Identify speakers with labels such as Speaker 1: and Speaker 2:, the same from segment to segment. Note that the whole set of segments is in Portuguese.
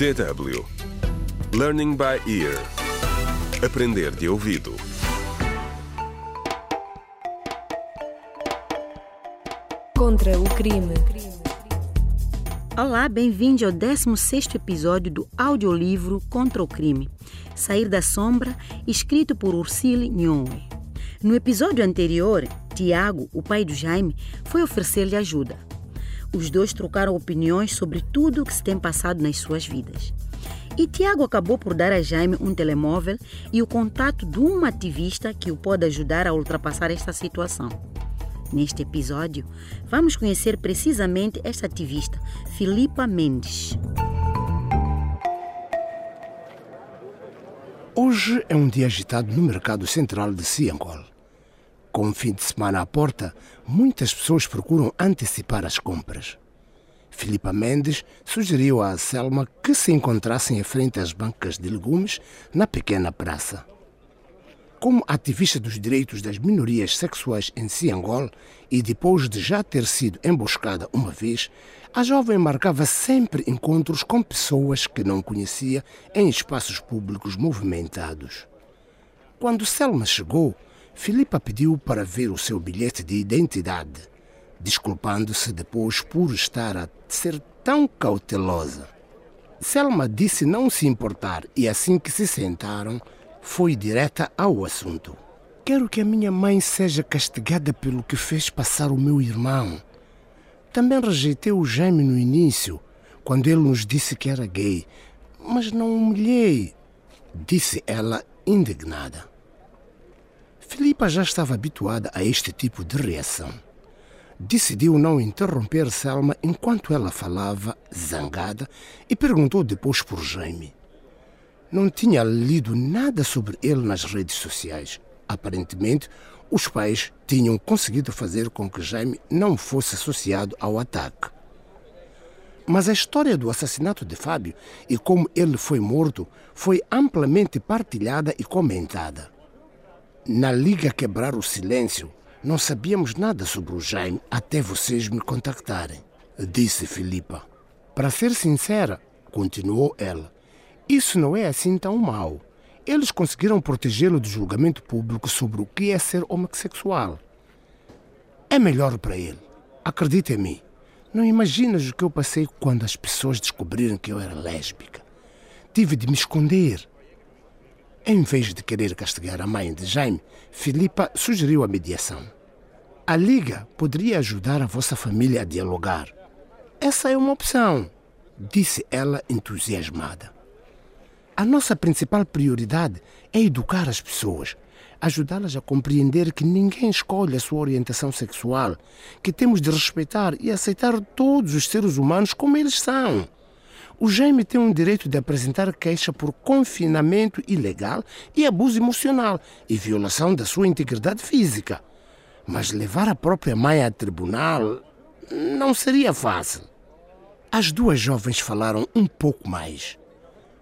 Speaker 1: DW Learning by Ear Aprender de ouvido
Speaker 2: Contra o crime.
Speaker 3: Olá, bem-vindo ao 16º episódio do audiolivro Contra o Crime, Sair da Sombra, escrito por Ursile Nhoe. No episódio anterior, Tiago, o pai do Jaime, foi oferecer-lhe ajuda. Os dois trocaram opiniões sobre tudo o que se tem passado nas suas vidas. E Tiago acabou por dar a Jaime um telemóvel e o contato de uma ativista que o pode ajudar a ultrapassar esta situação. Neste episódio, vamos conhecer precisamente esta ativista, Filipa Mendes.
Speaker 4: Hoje é um dia agitado no mercado central de Ciangol. Com o fim de semana à porta, muitas pessoas procuram antecipar as compras. Filipa Mendes sugeriu a Selma que se encontrassem em frente às bancas de legumes na pequena praça. Como ativista dos direitos das minorias sexuais em Ciangol e depois de já ter sido emboscada uma vez, a jovem marcava sempre encontros com pessoas que não conhecia em espaços públicos movimentados. Quando Selma chegou, Filipa pediu para ver o seu bilhete de identidade, desculpando-se depois por estar a ser tão cautelosa. Selma disse não se importar e assim que se sentaram, foi direta ao assunto. Quero que a minha mãe seja castigada pelo que fez passar o meu irmão. Também rejeitei o Jaime no início, quando ele nos disse que era gay, mas não humilhei, disse ela indignada. Filipa já estava habituada a este tipo de reação. Decidiu não interromper Selma enquanto ela falava, zangada, e perguntou depois por Jaime. Não tinha lido nada sobre ele nas redes sociais. Aparentemente, os pais tinham conseguido fazer com que Jaime não fosse associado ao ataque. Mas a história do assassinato de Fábio e como ele foi morto foi amplamente partilhada e comentada. Na Liga Quebrar o Silêncio, não sabíamos nada sobre o Jaime até vocês me contactarem, disse Filipa. Para ser sincera, continuou ela, isso não é assim tão mau. Eles conseguiram protegê-lo do julgamento público sobre o que é ser homossexual. É melhor para ele. Acredita em mim. Não imaginas o que eu passei quando as pessoas descobriram que eu era lésbica. Tive de me esconder. Em vez de querer castigar a mãe de Jaime, Filipa sugeriu a mediação. A Liga poderia ajudar a vossa família a dialogar. Essa é uma opção, disse ela entusiasmada. A nossa principal prioridade é educar as pessoas, ajudá-las a compreender que ninguém escolhe a sua orientação sexual, que temos de respeitar e aceitar todos os seres humanos como eles são. O Jaime tem um direito de apresentar queixa por confinamento ilegal e abuso emocional e violação da sua integridade física. Mas levar a própria mãe a tribunal não seria fácil. As duas jovens falaram um pouco mais.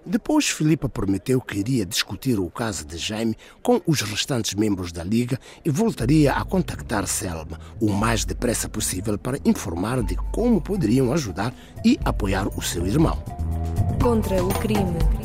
Speaker 4: Depois, Filipa prometeu que iria discutir o caso de Jaime com os restantes membros da Liga e voltaria a contactar Selma o mais depressa possível para informar de como poderiam ajudar e apoiar o seu irmão.
Speaker 2: Contra o crime.